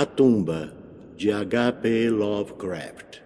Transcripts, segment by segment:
A Tumba, de H.P. Lovecraft.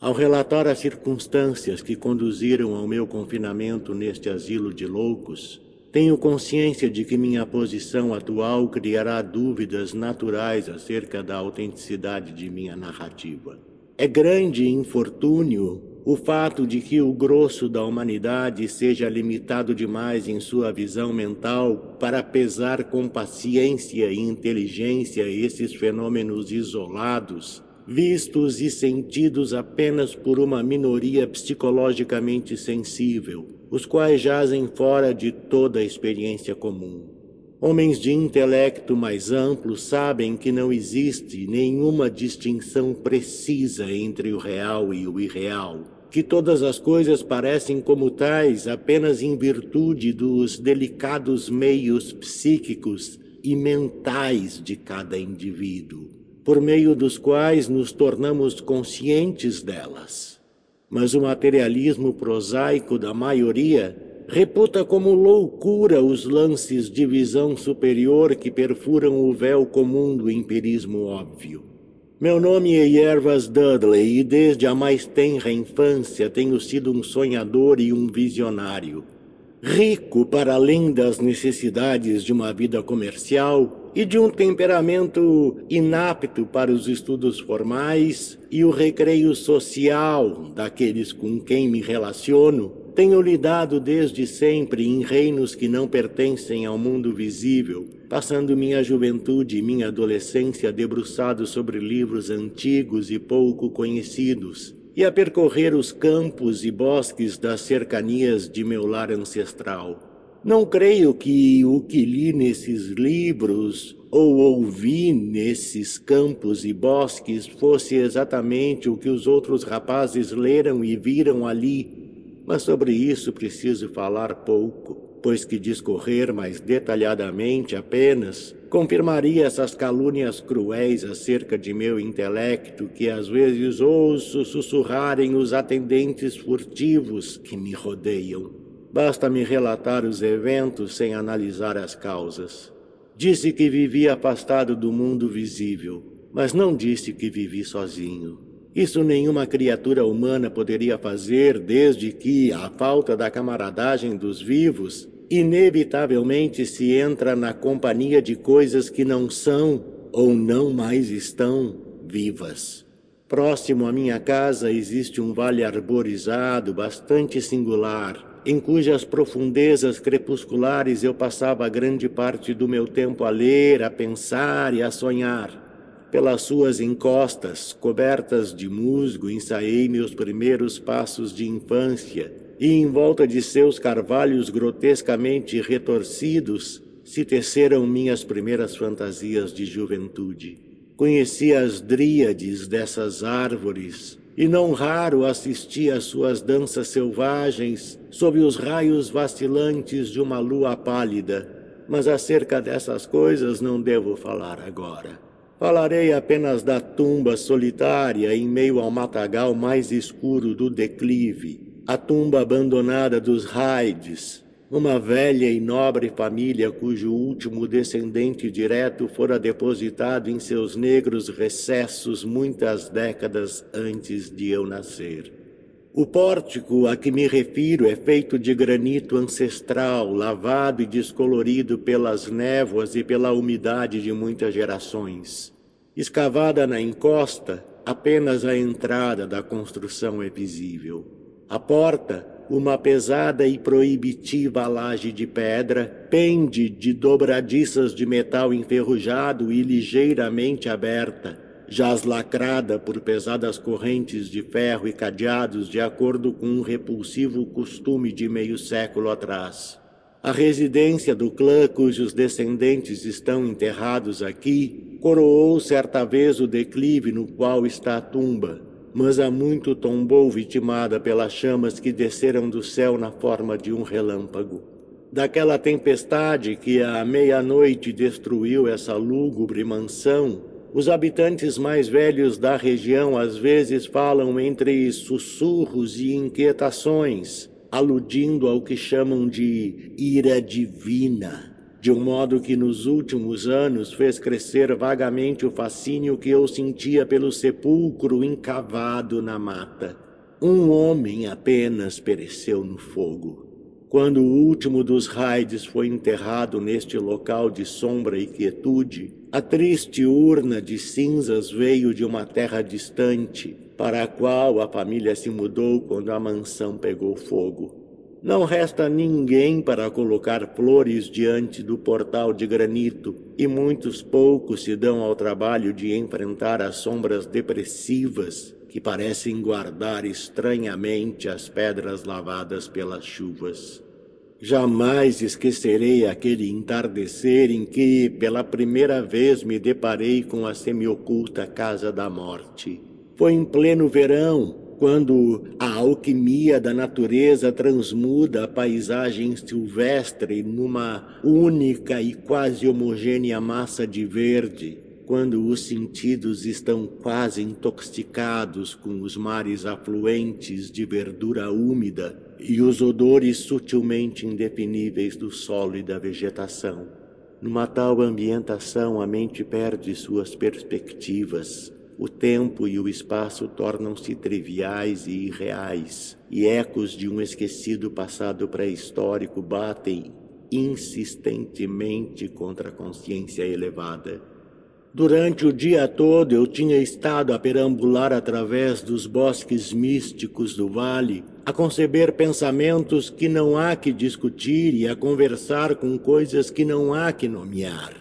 Ao relatar as circunstâncias que conduziram ao meu confinamento neste asilo de loucos, tenho consciência de que minha posição atual criará dúvidas naturais acerca da autenticidade de minha narrativa. É grande infortúnio o fato de que o grosso da humanidade seja limitado demais em sua visão mental para pesar com paciência e inteligência esses fenômenos isolados, vistos e sentidos apenas por uma minoria psicologicamente sensível, os quais jazem fora de toda a experiência comum. Homens de intelecto mais amplo sabem que não existe nenhuma distinção precisa entre o real e o irreal, que todas as coisas parecem como tais apenas em virtude dos delicados meios psíquicos e mentais de cada indivíduo, por meio dos quais nos tornamos conscientes delas. Mas o materialismo prosaico da maioria reputa como loucura os lances de visão superior que perfuram o véu comum do empirismo óbvio. Meu nome é Yervas Dudley e desde a mais tenra infância tenho sido um sonhador e um visionário. Rico para além das necessidades de uma vida comercial e de um temperamento inapto para os estudos formais e o recreio social daqueles com quem me relaciono, tenho lidado desde sempre em reinos que não pertencem ao mundo visível, passando minha juventude e minha adolescência debruçado sobre livros antigos e pouco conhecidos, e a percorrer os campos e bosques das cercanias de meu lar ancestral. Não creio que o que li nesses livros ou ouvi nesses campos e bosques fosse exatamente o que os outros rapazes leram e viram ali mas sobre isso preciso falar pouco, pois que discorrer mais detalhadamente apenas confirmaria essas calúnias cruéis acerca de meu intelecto que às vezes ouço sussurrarem os atendentes furtivos que me rodeiam. Basta-me relatar os eventos sem analisar as causas. Disse que vivi afastado do mundo visível, mas não disse que vivi sozinho. Isso nenhuma criatura humana poderia fazer desde que, à falta da camaradagem dos vivos, inevitavelmente se entra na companhia de coisas que não são ou não mais estão vivas. Próximo à minha casa existe um vale arborizado bastante singular, em cujas profundezas crepusculares eu passava grande parte do meu tempo a ler, a pensar e a sonhar. Pelas suas encostas, cobertas de musgo, ensaiei meus primeiros passos de infância, e em volta de seus carvalhos grotescamente retorcidos se teceram minhas primeiras fantasias de juventude. Conheci as dríades dessas árvores, e não raro assisti às suas danças selvagens sob os raios vacilantes de uma lua pálida, mas acerca dessas coisas não devo falar agora. Falarei apenas da tumba solitária em meio ao matagal mais escuro do declive, a tumba abandonada dos Hydes, uma velha e nobre família cujo último descendente direto fora depositado em seus negros recessos muitas décadas antes de eu nascer. O pórtico a que me refiro é feito de granito ancestral, lavado e descolorido pelas névoas e pela umidade de muitas gerações. Escavada na encosta, apenas a entrada da construção é visível. A porta, uma pesada e proibitiva laje de pedra, pende de dobradiças de metal enferrujado e ligeiramente aberta, jaz lacrada por pesadas correntes de ferro e cadeados de acordo com um repulsivo costume de meio século atrás. A residência do clã cujos descendentes estão enterrados aqui coroou certa vez o declive no qual está a tumba, mas há muito tombou vitimada pelas chamas que desceram do céu na forma de um relâmpago. Daquela tempestade que à meia-noite destruiu essa lúgubre mansão, os habitantes mais velhos da região às vezes falam entre sussurros e inquietações, aludindo ao que chamam de ira divina. de um modo que nos últimos anos fez crescer vagamente o fascínio que eu sentia pelo sepulcro encavado na mata. Um homem apenas pereceu no fogo. Quando o último dos raids foi enterrado neste local de sombra e quietude, a triste urna de cinzas veio de uma terra distante, para a qual a família se mudou quando a mansão pegou fogo. Não resta ninguém para colocar flores diante do portal de granito, e muitos poucos se dão ao trabalho de enfrentar as sombras depressivas que parecem guardar estranhamente as pedras lavadas pelas chuvas. Jamais esquecerei aquele entardecer em que, pela primeira vez, me deparei com a semioculta Casa da Morte. Foi em pleno verão, quando a alquimia da natureza transmuda a paisagem silvestre numa única e quase homogênea massa de verde, quando os sentidos estão quase intoxicados com os mares afluentes de verdura úmida e os odores sutilmente indefiníveis do solo e da vegetação. Numa tal ambientação, a mente perde suas perspectivas, o tempo e o espaço tornam-se triviais e irreais, e ecos de um esquecido passado pré-histórico batem insistentemente contra a consciência elevada. Durante o dia todo eu tinha estado a perambular através dos bosques místicos do vale, a conceber pensamentos que não há que discutir e a conversar com coisas que não há que nomear.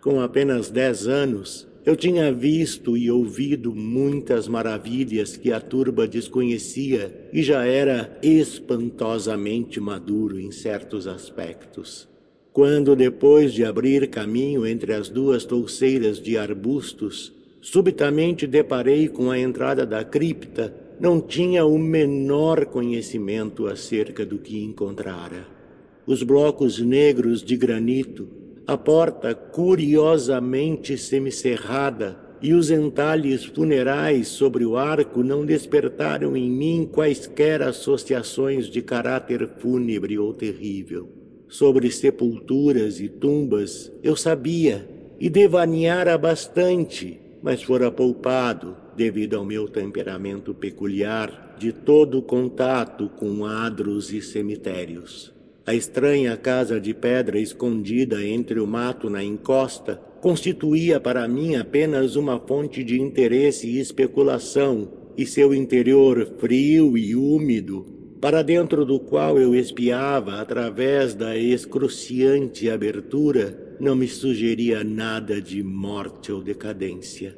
Com apenas dez anos, eu tinha visto e ouvido muitas maravilhas que a turba desconhecia e já era espantosamente maduro em certos aspectos. Quando, depois de abrir caminho entre as duas touceiras de arbustos, subitamente deparei com a entrada da cripta, não tinha o menor conhecimento acerca do que encontrara. Os blocos negros de granito a porta curiosamente semicerrada e os entalhes funerais sobre o arco não despertaram em mim quaisquer associações de caráter fúnebre ou terrível. Sobre sepulturas e tumbas eu sabia e devaneara bastante, mas fora poupado, devido ao meu temperamento peculiar, de todo contato com adros e cemitérios. A estranha casa de pedra escondida entre o mato na encosta constituía para mim apenas uma fonte de interesse e especulação, e seu interior frio e úmido, para dentro do qual eu espiava através da excruciante abertura, não me sugeria nada de morte ou decadência.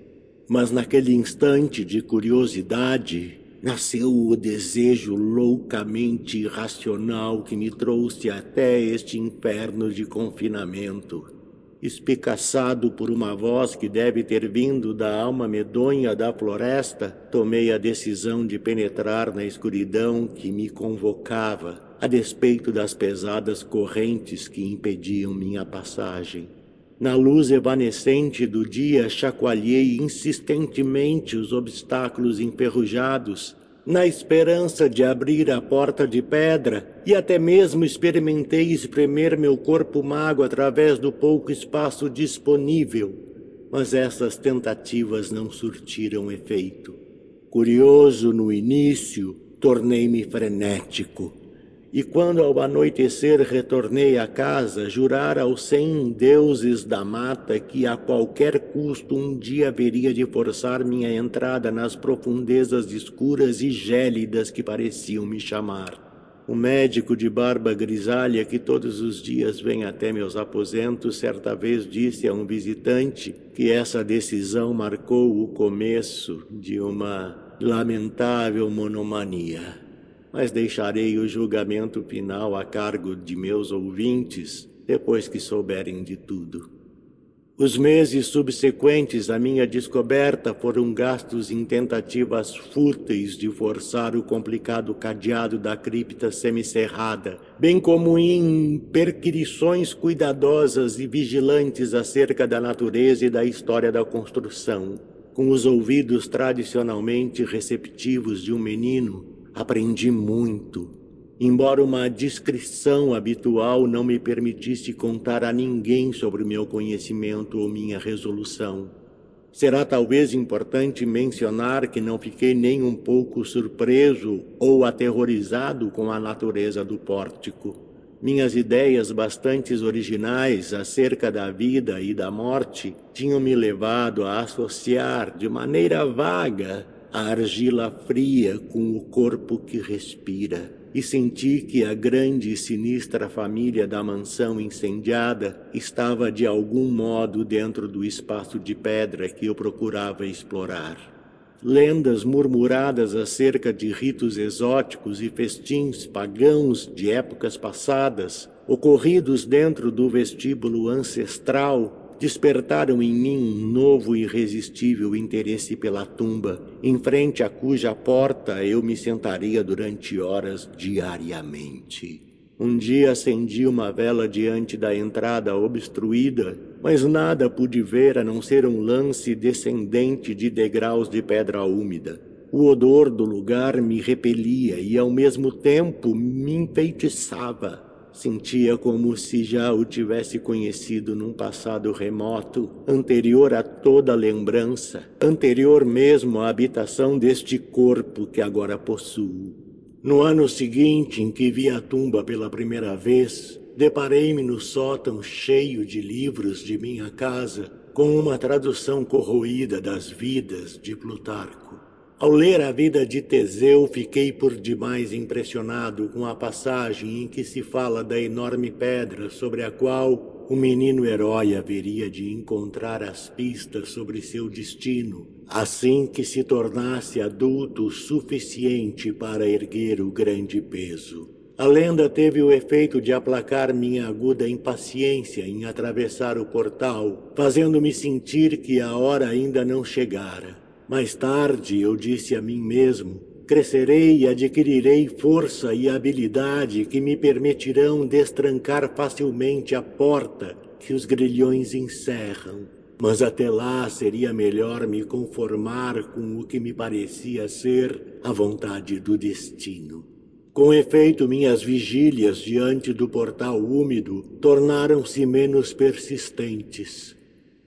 Mas naquele instante de curiosidade, nasceu o desejo loucamente irracional que me trouxe até este inferno de confinamento. Espicaçado por uma voz que deve ter vindo da alma medonha da floresta, tomei a decisão de penetrar na escuridão que me convocava, a despeito das pesadas correntes que impediam minha passagem. Na luz evanescente do dia, chacoalhei insistentemente os obstáculos enferrujados, na esperança de abrir a porta de pedra, e até mesmo experimentei espremer meu corpo mago através do pouco espaço disponível. Mas essas tentativas não surtiram efeito. Curioso no início, tornei-me frenético e quando ao anoitecer retornei à casa, jurar aos cem deuses da mata que a qualquer custo um dia haveria de forçar minha entrada nas profundezas escuras e gélidas que pareciam me chamar. O médico de barba grisalha que todos os dias vem até meus aposentos certa vez disse a um visitante que essa decisão marcou o começo de uma lamentável monomania mas deixarei o julgamento final a cargo de meus ouvintes depois que souberem de tudo. Os meses subsequentes à minha descoberta foram gastos em tentativas fúteis de forçar o complicado cadeado da cripta semicerrada, bem como em perquirições cuidadosas e vigilantes acerca da natureza e da história da construção. Com os ouvidos tradicionalmente receptivos de um menino, Aprendi muito embora uma discrição habitual não me permitisse contar a ninguém sobre meu conhecimento ou minha resolução. Será talvez importante mencionar que não fiquei nem um pouco surpreso ou aterrorizado com a natureza do pórtico. Minhas ideias bastante originais acerca da vida e da morte tinham me levado a associar de maneira vaga a argila fria com o corpo que respira e senti que a grande e sinistra família da mansão incendiada estava de algum modo dentro do espaço de pedra que eu procurava explorar. Lendas murmuradas acerca de ritos exóticos e festins pagãos de épocas passadas, ocorridos dentro do vestíbulo ancestral despertaram em mim um novo e irresistível interesse pela tumba, em frente a cuja porta eu me sentaria durante horas diariamente. Um dia acendi uma vela diante da entrada obstruída, mas nada pude ver a não ser um lance descendente de degraus de pedra úmida. O odor do lugar me repelia e, ao mesmo tempo, me enfeitiçava. Sentia como se já o tivesse conhecido num passado remoto, anterior a toda lembrança, anterior mesmo à habitação deste corpo que agora possuo. No ano seguinte em que vi a tumba pela primeira vez, deparei-me no sótão cheio de livros de minha casa com uma tradução corroída das vidas de Plutarco. Ao ler a vida de Teseu, fiquei por demais impressionado com a passagem em que se fala da enorme pedra sobre a qual o menino herói haveria de encontrar as pistas sobre seu destino, assim que se tornasse adulto o suficiente para erguer o grande peso. A lenda teve o efeito de aplacar minha aguda impaciência em atravessar o portal, fazendo-me sentir que a hora ainda não chegara. Mais tarde eu disse a mim mesmo, crescerei e adquirirei força e habilidade que me permitirão destrancar facilmente a porta que os grilhões encerram. Mas até lá seria melhor me conformar com o que me parecia ser a vontade do destino. Com efeito, minhas vigílias diante do portal úmido tornaram-se menos persistentes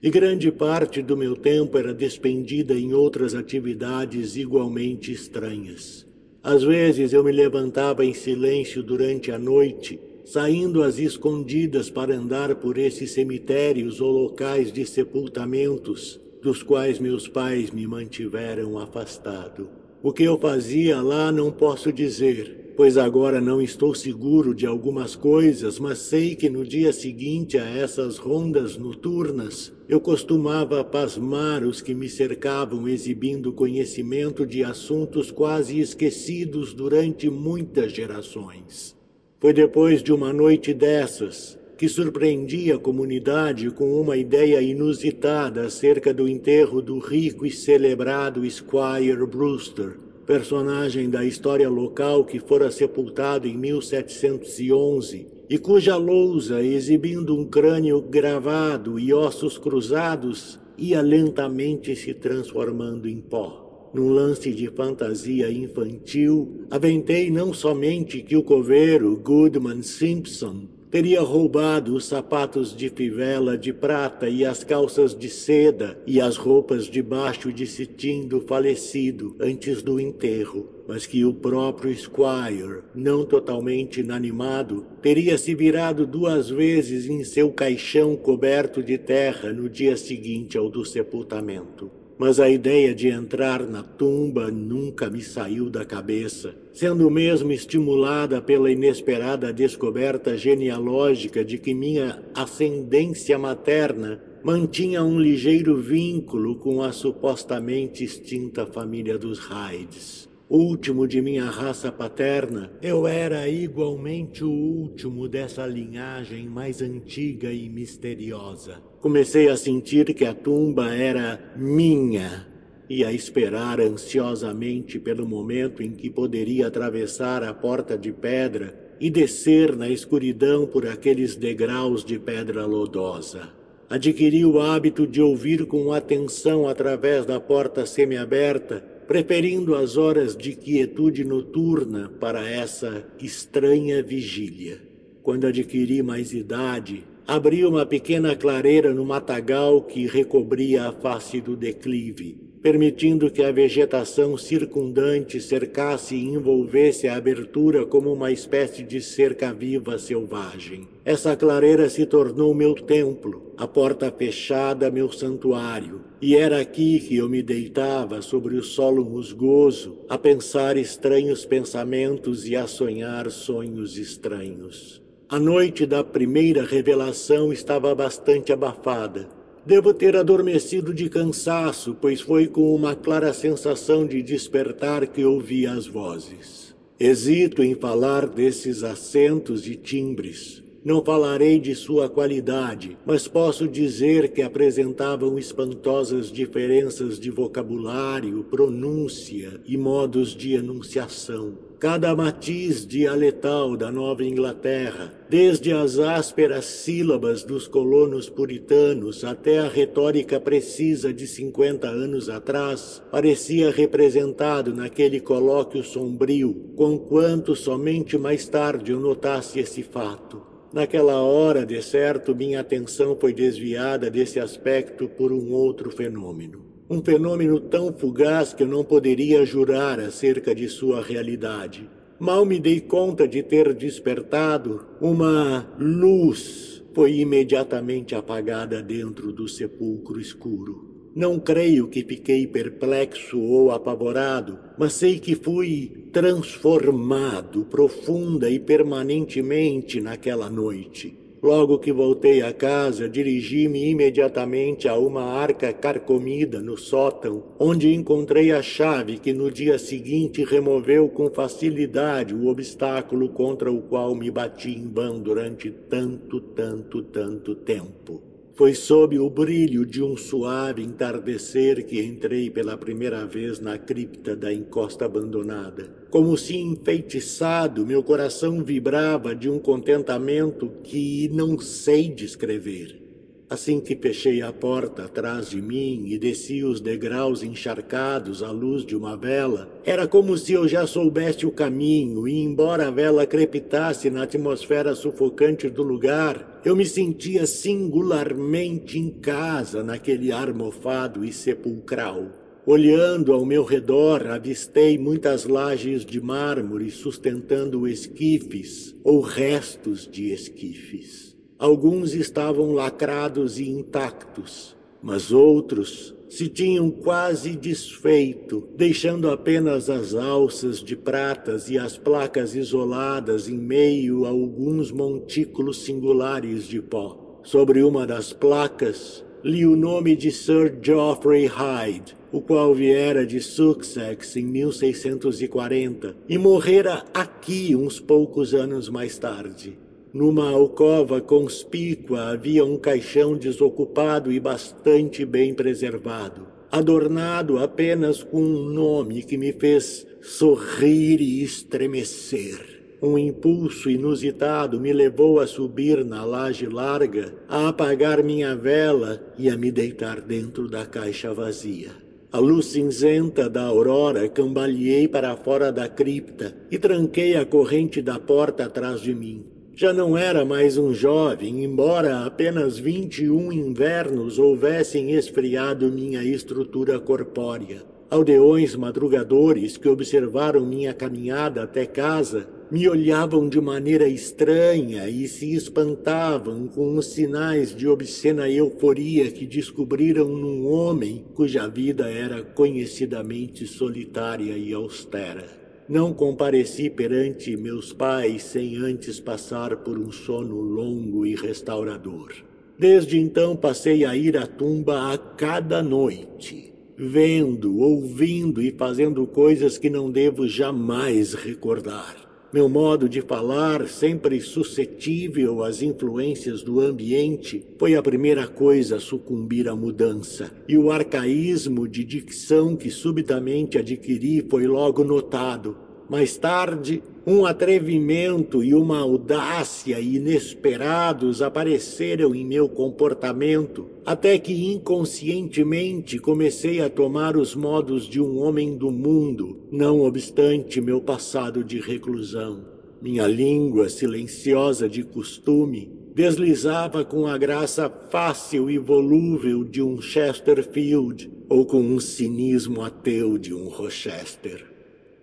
e grande parte do meu tempo era despendida em outras atividades igualmente estranhas. Às vezes eu me levantava em silêncio durante a noite, saindo às escondidas para andar por esses cemitérios ou locais de sepultamentos, dos quais meus pais me mantiveram afastado. O que eu fazia lá não posso dizer, pois agora não estou seguro de algumas coisas, mas sei que no dia seguinte a essas rondas noturnas, eu costumava pasmar os que me cercavam exibindo conhecimento de assuntos quase esquecidos durante muitas gerações. Foi depois de uma noite dessas que surpreendi a comunidade com uma ideia inusitada acerca do enterro do rico e celebrado Squire Brewster, personagem da história local que fora sepultado em 1711 e cuja lousa, exibindo um crânio gravado e ossos cruzados, ia lentamente se transformando em pó. Num lance de fantasia infantil, aventei não somente que o coveiro Goodman Simpson teria roubado os sapatos de fivela de prata e as calças de seda e as roupas de baixo de cetim do falecido antes do enterro, mas que o próprio Squire, não totalmente inanimado, teria se virado duas vezes em seu caixão coberto de terra no dia seguinte ao do sepultamento mas a ideia de entrar na tumba nunca me saiu da cabeça, sendo mesmo estimulada pela inesperada descoberta genealógica de que minha ascendência materna mantinha um ligeiro vínculo com a supostamente extinta família dos Hydes último de minha raça paterna, eu era igualmente o último dessa linhagem mais antiga e misteriosa. Comecei a sentir que a tumba era minha e a esperar ansiosamente pelo momento em que poderia atravessar a porta de pedra e descer na escuridão por aqueles degraus de pedra lodosa. Adquiri o hábito de ouvir com atenção através da porta semiaberta preferindo as horas de quietude noturna para essa estranha vigília. Quando adquiri mais idade, abri uma pequena clareira no matagal que recobria a face do declive permitindo que a vegetação circundante cercasse e envolvesse a abertura como uma espécie de cerca viva selvagem. Essa clareira se tornou meu templo, a porta fechada meu santuário, e era aqui que eu me deitava sobre o solo musgoso, a pensar estranhos pensamentos e a sonhar sonhos estranhos. A noite da primeira revelação estava bastante abafada, Devo ter adormecido de cansaço, pois foi com uma clara sensação de despertar que ouvi as vozes. Hesito em falar desses acentos e timbres. Não falarei de sua qualidade, mas posso dizer que apresentavam espantosas diferenças de vocabulário, pronúncia e modos de enunciação cada matiz dialetal da Nova Inglaterra, desde as ásperas sílabas dos colonos puritanos até a retórica precisa de 50 anos atrás, parecia representado naquele colóquio sombrio, conquanto somente mais tarde eu notasse esse fato. Naquela hora, de certo, minha atenção foi desviada desse aspecto por um outro fenômeno. Um fenômeno tão fugaz que eu não poderia jurar acerca de sua realidade. Mal me dei conta de ter despertado, uma luz foi imediatamente apagada dentro do sepulcro escuro. Não creio que fiquei perplexo ou apavorado, mas sei que fui transformado profunda e permanentemente naquela noite. Logo que voltei a casa, dirigi-me imediatamente a uma arca carcomida no sótão, onde encontrei a chave que no dia seguinte removeu com facilidade o obstáculo contra o qual me bati em vão durante tanto, tanto, tanto tempo. Foi sob o brilho de um suave entardecer que entrei pela primeira vez na cripta da encosta abandonada. Como se enfeitiçado, meu coração vibrava de um contentamento que não sei descrever. Assim que fechei a porta atrás de mim e desci os degraus encharcados à luz de uma vela, era como se eu já soubesse o caminho e, embora a vela crepitasse na atmosfera sufocante do lugar, eu me sentia singularmente em casa naquele ar mofado e sepulcral. Olhando ao meu redor, avistei muitas lajes de mármore sustentando esquifes ou restos de esquifes. Alguns estavam lacrados e intactos, mas outros se tinham quase desfeito, deixando apenas as alças de pratas e as placas isoladas em meio a alguns montículos singulares de pó. Sobre uma das placas, li o nome de Sir Geoffrey Hyde, o qual viera de Sussex em 1640 e morrera aqui uns poucos anos mais tarde. Numa alcova conspícua havia um caixão desocupado e bastante bem preservado, adornado apenas com um nome que me fez sorrir e estremecer. Um impulso inusitado me levou a subir na laje larga, a apagar minha vela e a me deitar dentro da caixa vazia. A luz cinzenta da aurora cambaleei para fora da cripta e tranquei a corrente da porta atrás de mim. Já não era mais um jovem, embora apenas vinte e um invernos houvessem esfriado minha estrutura corpórea. Aldeões madrugadores que observaram minha caminhada até casa me olhavam de maneira estranha e se espantavam com os sinais de obscena euforia que descobriram num homem cuja vida era conhecidamente solitária e austera. Não compareci perante meus pais sem antes passar por um sono longo e restaurador. Desde então passei a ir à tumba a cada noite, vendo, ouvindo e fazendo coisas que não devo jamais recordar. Meu modo de falar, sempre suscetível às influências do ambiente, foi a primeira coisa a sucumbir à mudança, e o arcaísmo de dicção que subitamente adquiri foi logo notado. Mais tarde, um atrevimento e uma audácia inesperados apareceram em meu comportamento, até que inconscientemente comecei a tomar os modos de um homem do mundo, não obstante meu passado de reclusão. Minha língua silenciosa de costume deslizava com a graça fácil e volúvel de um Chesterfield ou com um cinismo ateu de um Rochester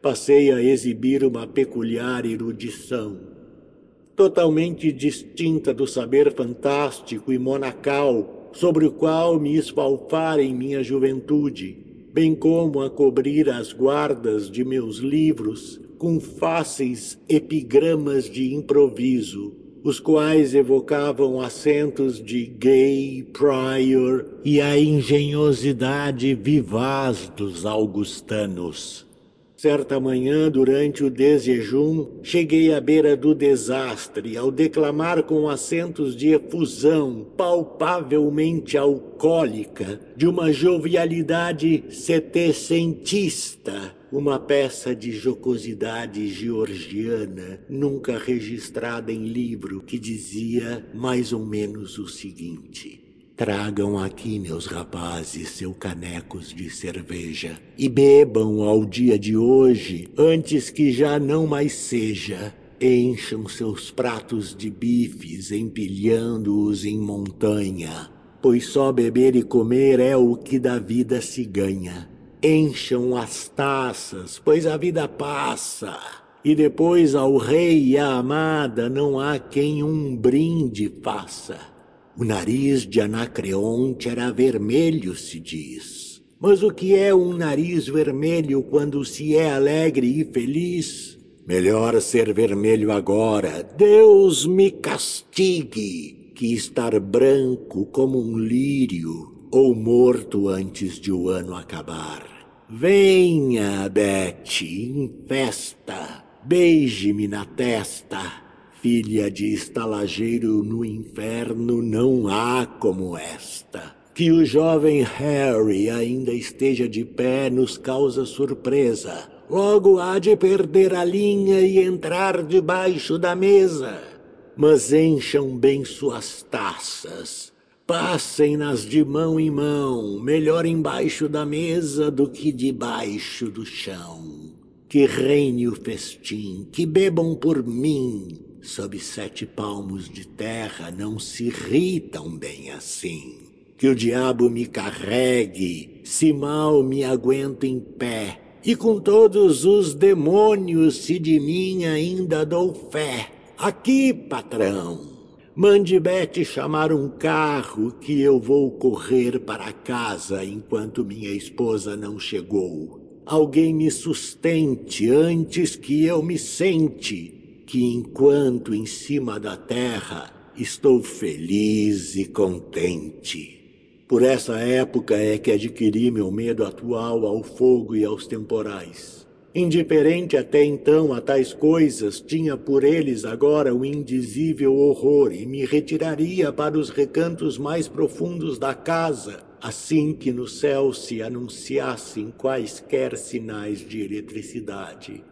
passei a exibir uma peculiar erudição, totalmente distinta do saber fantástico e monacal sobre o qual me esfalfara em minha juventude, bem como a cobrir as guardas de meus livros com fáceis epigramas de improviso, os quais evocavam acentos de Gay, Prior e a engenhosidade vivaz dos augustanos. Certa manhã, durante o desjejum, cheguei à beira do desastre ao declamar com acentos de efusão, palpavelmente alcoólica, de uma jovialidade setecentista, uma peça de jocosidade georgiana nunca registrada em livro que dizia mais ou menos o seguinte. Tragam aqui, meus rapazes, seus canecos de cerveja e bebam ao dia de hoje, antes que já não mais seja. Encham seus pratos de bifes, empilhando-os em montanha, pois só beber e comer é o que da vida se ganha. Encham as taças, pois a vida passa. E depois ao rei e à amada não há quem um brinde faça. O nariz de Anacreonte era vermelho, se diz. Mas o que é um nariz vermelho quando se é alegre e feliz? Melhor ser vermelho agora. Deus me castigue, que estar branco como um lírio ou morto antes de o ano acabar. Venha, Bete, em festa, beije-me na testa filha de estalageiro no inferno não há como esta. Que o jovem Harry ainda esteja de pé nos causa surpresa. Logo há de perder a linha e entrar debaixo da mesa. Mas encham bem suas taças. Passem-nas de mão em mão, melhor embaixo da mesa do que debaixo do chão. Que reine o festim, que bebam por mim, sob sete palmos de terra não se ri tão bem assim. Que o diabo me carregue, se mal me aguento em pé, e com todos os demônios, se de mim ainda dou fé. Aqui, patrão, mande Bete chamar um carro que eu vou correr para casa enquanto minha esposa não chegou. Alguém me sustente antes que eu me sente que enquanto em cima da terra estou feliz e contente. Por essa época é que adquiri meu medo atual ao fogo e aos temporais. Indiferente até então a tais coisas, tinha por eles agora um indizível horror e me retiraria para os recantos mais profundos da casa, assim que no céu se anunciassem quaisquer sinais de eletricidade.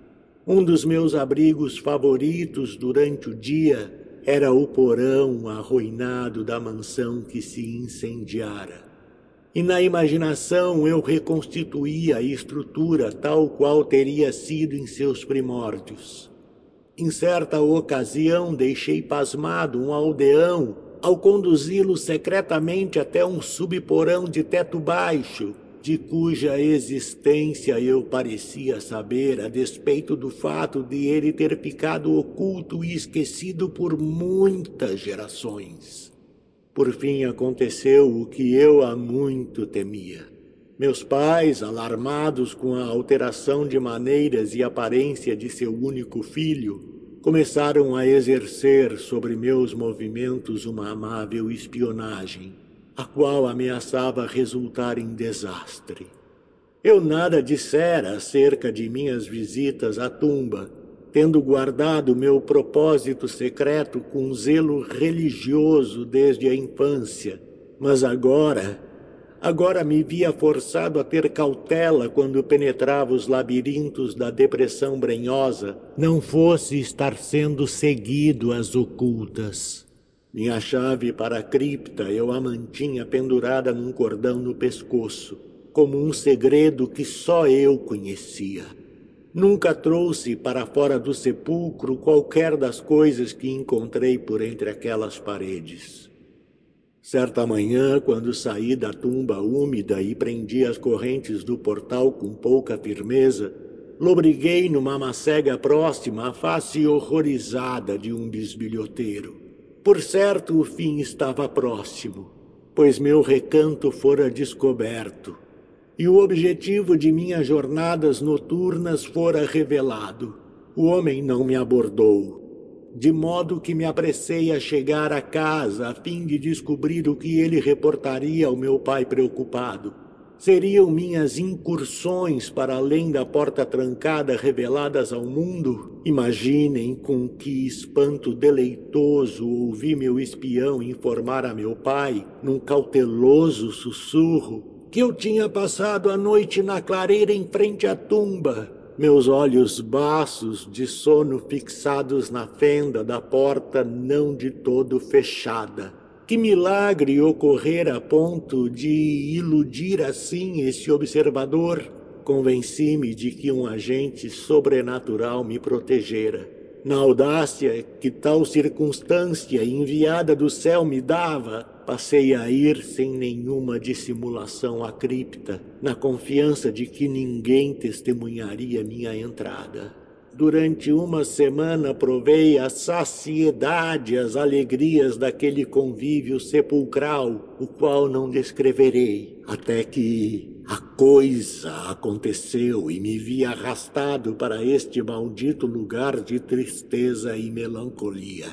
Um dos meus abrigos favoritos durante o dia era o porão arruinado da mansão que se incendiara. E na imaginação eu reconstituía a estrutura tal qual teria sido em seus primórdios. Em certa ocasião deixei pasmado um aldeão ao conduzi-lo secretamente até um subporão de teto baixo, de cuja existência eu parecia saber, a despeito do fato de ele ter ficado oculto e esquecido por muitas gerações. Por fim aconteceu o que eu há muito temia. Meus pais, alarmados com a alteração de maneiras e aparência de seu único filho, começaram a exercer sobre meus movimentos uma amável espionagem a qual ameaçava resultar em desastre. Eu nada dissera acerca de minhas visitas à tumba, tendo guardado meu propósito secreto com zelo religioso desde a infância, mas agora, Agora me via forçado a ter cautela quando penetrava os labirintos da depressão brenhosa, não fosse estar sendo seguido às ocultas. Minha chave para a cripta eu a mantinha pendurada num cordão no pescoço, como um segredo que só eu conhecia. Nunca trouxe para fora do sepulcro qualquer das coisas que encontrei por entre aquelas paredes. Certa manhã, quando saí da tumba úmida e prendi as correntes do portal com pouca firmeza, lobriguei numa macega próxima a face horrorizada de um bisbilhoteiro. Por certo, o fim estava próximo, pois meu recanto fora descoberto, e o objetivo de minhas jornadas noturnas fora revelado. O homem não me abordou, de modo que me apressei a chegar a casa a fim de descobrir o que ele reportaria ao meu pai preocupado. Seriam minhas incursões para além da porta trancada reveladas ao mundo? Imaginem com que espanto deleitoso ouvi meu espião informar a meu pai, num cauteloso sussurro, que eu tinha passado a noite na clareira em frente à tumba, meus olhos baços de sono fixados na fenda da porta não de todo fechada. Que milagre ocorrera a ponto de iludir assim esse observador? Convenci-me de que um agente sobrenatural me protegera. Na audácia que tal circunstância enviada do céu me dava, Passei a ir sem nenhuma dissimulação à cripta, na confiança de que ninguém testemunharia minha entrada. Durante uma semana provei a saciedade as alegrias daquele convívio sepulcral, o qual não descreverei, até que a coisa aconteceu e me vi arrastado para este maldito lugar de tristeza e melancolia.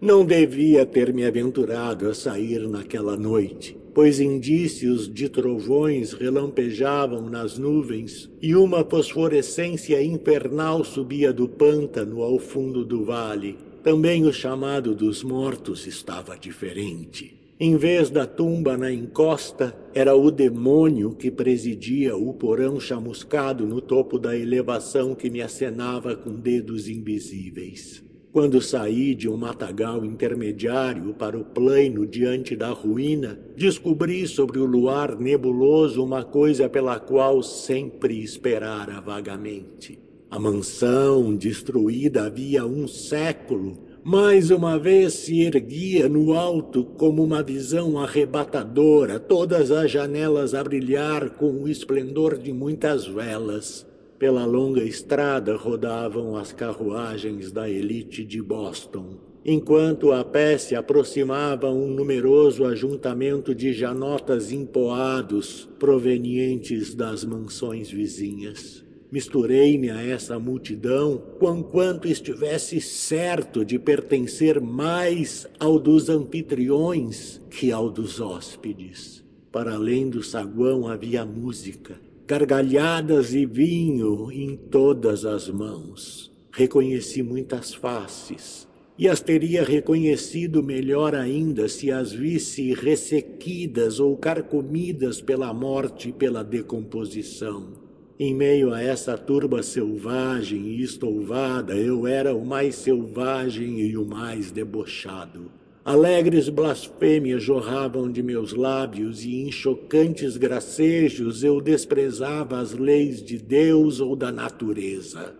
Não devia ter me aventurado a sair naquela noite, pois indícios de trovões relampejavam nas nuvens e uma fosforescência infernal subia do pântano ao fundo do vale. Também o chamado dos mortos estava diferente. Em vez da tumba na encosta, era o demônio que presidia o porão chamuscado no topo da elevação que me acenava com dedos invisíveis. Quando saí de um matagal intermediário para o plaino diante da ruína, descobri sobre o luar nebuloso uma coisa pela qual sempre esperara vagamente. A mansão, destruída havia um século, mais uma vez se erguia no alto como uma visão arrebatadora, todas as janelas a brilhar com o esplendor de muitas velas. Pela longa estrada rodavam as carruagens da elite de Boston, enquanto a pé se aproximava um numeroso ajuntamento de janotas empoados provenientes das mansões vizinhas. Misturei-me a essa multidão, quanto estivesse certo de pertencer mais ao dos anfitriões que ao dos hóspedes. Para além do saguão havia música, gargalhadas e vinho em todas as mãos. Reconheci muitas faces, e as teria reconhecido melhor ainda se as visse ressequidas ou carcomidas pela morte e pela decomposição. Em meio a essa turba selvagem e estouvada, eu era o mais selvagem e o mais debochado. Alegres blasfêmias jorravam de meus lábios e em chocantes gracejos eu desprezava as leis de Deus ou da natureza.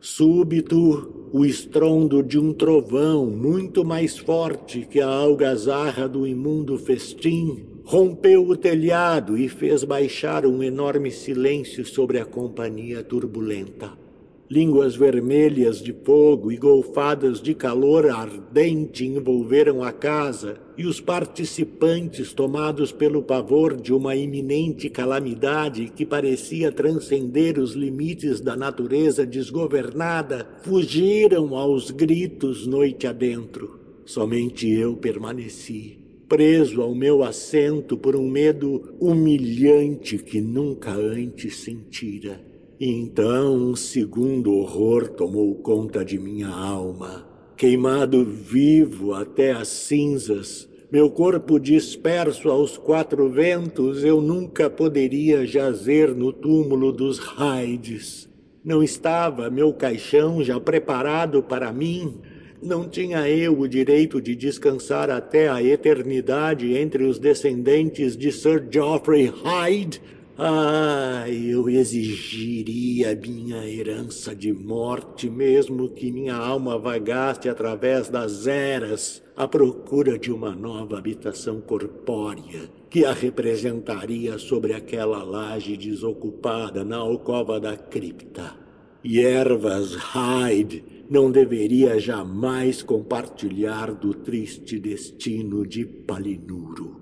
Súbito, o estrondo de um trovão, muito mais forte que a algazarra do imundo festim, rompeu o telhado e fez baixar um enorme silêncio sobre a companhia turbulenta. Línguas vermelhas de fogo e golfadas de calor ardente envolveram a casa, e os participantes, tomados pelo pavor de uma iminente calamidade que parecia transcender os limites da natureza desgovernada, fugiram aos gritos noite adentro. Somente eu permaneci, preso ao meu assento por um medo humilhante que nunca antes sentira. Então um segundo horror tomou conta de minha alma. Queimado vivo até as cinzas, Meu corpo disperso aos quatro ventos, eu nunca poderia jazer no túmulo dos Raides. Não estava meu caixão já preparado para mim? Não tinha eu o direito de descansar até a eternidade entre os descendentes de Sir Geoffrey Hyde? Ah, eu exigiria minha herança de morte, mesmo que minha alma vagasse através das eras à procura de uma nova habitação corpórea que a representaria sobre aquela laje desocupada na alcova da cripta. E ervas Hyde não deveria jamais compartilhar do triste destino de Palinuro.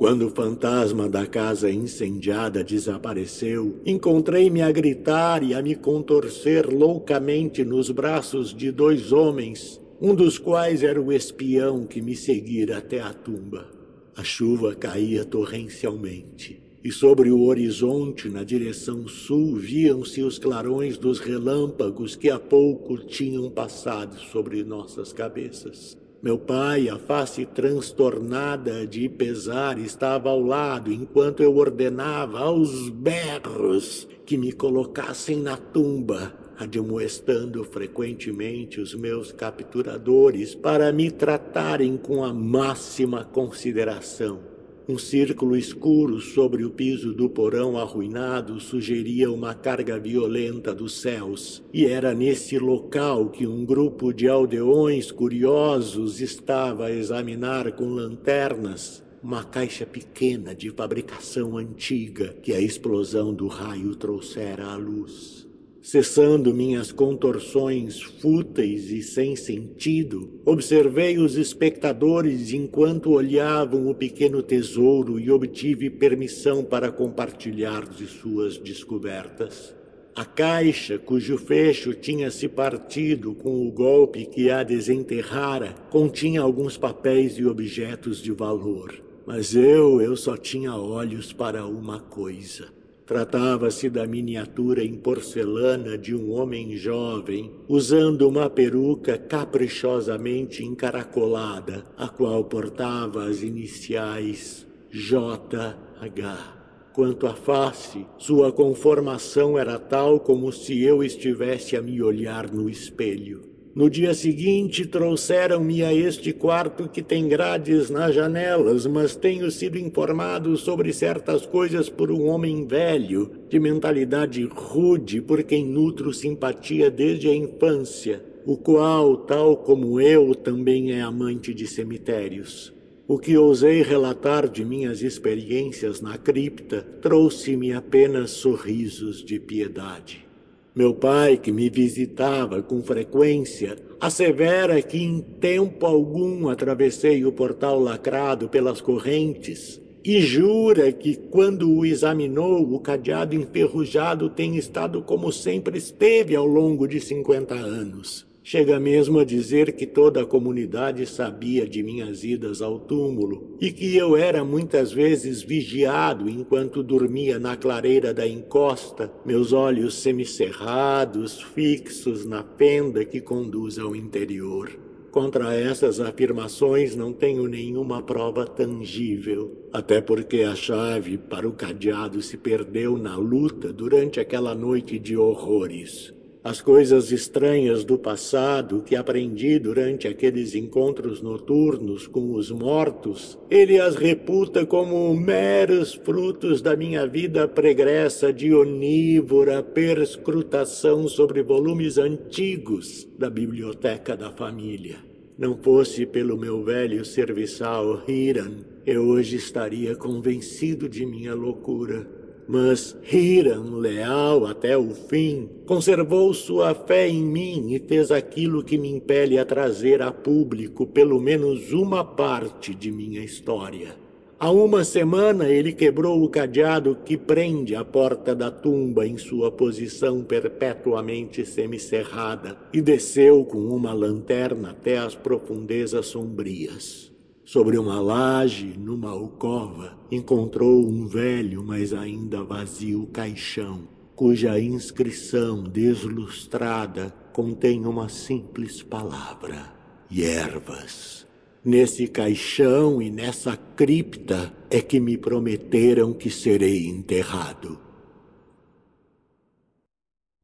Quando o fantasma da casa incendiada desapareceu, encontrei-me a gritar e a me contorcer loucamente nos braços de dois homens, um dos quais era o espião que me seguira até a tumba. A chuva caía torrencialmente, e sobre o horizonte, na direção sul, viam-se os clarões dos relâmpagos que há pouco tinham passado sobre nossas cabeças. Meu pai, a face transtornada de pesar, estava ao lado enquanto eu ordenava aos berros que me colocassem na tumba, admoestando frequentemente os meus capturadores para me tratarem com a máxima consideração. Um círculo escuro sobre o piso do porão arruinado sugeria uma carga violenta dos céus, e era nesse local que um grupo de aldeões curiosos estava a examinar com lanternas uma caixa pequena de fabricação antiga que a explosão do raio trouxera à luz. Cessando minhas contorções fúteis e sem sentido, observei os espectadores enquanto olhavam o pequeno tesouro e obtive permissão para compartilhar de suas descobertas. A caixa, cujo fecho tinha se partido com o golpe que a desenterrara, continha alguns papéis e objetos de valor. Mas eu, eu só tinha olhos para uma coisa Tratava-se da miniatura em porcelana de um homem jovem, usando uma peruca caprichosamente encaracolada, a qual portava as iniciais JH. Quanto à face, sua conformação era tal como se eu estivesse a me olhar no espelho. No dia seguinte, trouxeram-me a este quarto que tem grades nas janelas, mas tenho sido informado sobre certas coisas por um homem velho, de mentalidade rude, por quem nutro simpatia desde a infância, o qual, tal como eu, também é amante de cemitérios. O que ousei relatar de minhas experiências na cripta trouxe-me apenas sorrisos de piedade. Meu pai, que me visitava com frequência, assevera que em tempo algum atravessei o portal lacrado pelas correntes e jura que, quando o examinou, o cadeado enferrujado tem estado como sempre esteve ao longo de cinquenta anos. Chega mesmo a dizer que toda a comunidade sabia de minhas idas ao túmulo e que eu era muitas vezes vigiado enquanto dormia na clareira da encosta, meus olhos semicerrados, fixos na fenda que conduz ao interior. Contra essas afirmações não tenho nenhuma prova tangível, até porque a chave para o cadeado se perdeu na luta durante aquela noite de horrores. As coisas estranhas do passado que aprendi durante aqueles encontros noturnos com os mortos, ele as reputa como meros frutos da minha vida pregressa de onívora perscrutação sobre volumes antigos da biblioteca da família. Não fosse pelo meu velho serviçal Hiran, eu hoje estaria convencido de minha loucura mas Hiram, leal até o fim, conservou sua fé em mim e fez aquilo que me impele a trazer a público pelo menos uma parte de minha história. Há uma semana ele quebrou o cadeado que prende a porta da tumba em sua posição perpetuamente semicerrada e desceu com uma lanterna até as profundezas sombrias. Sobre uma laje, numa alcova, encontrou um velho, mas ainda vazio caixão, cuja inscrição deslustrada contém uma simples palavra: ervas. Nesse caixão e nessa cripta é que me prometeram que serei enterrado.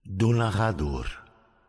Do narrador.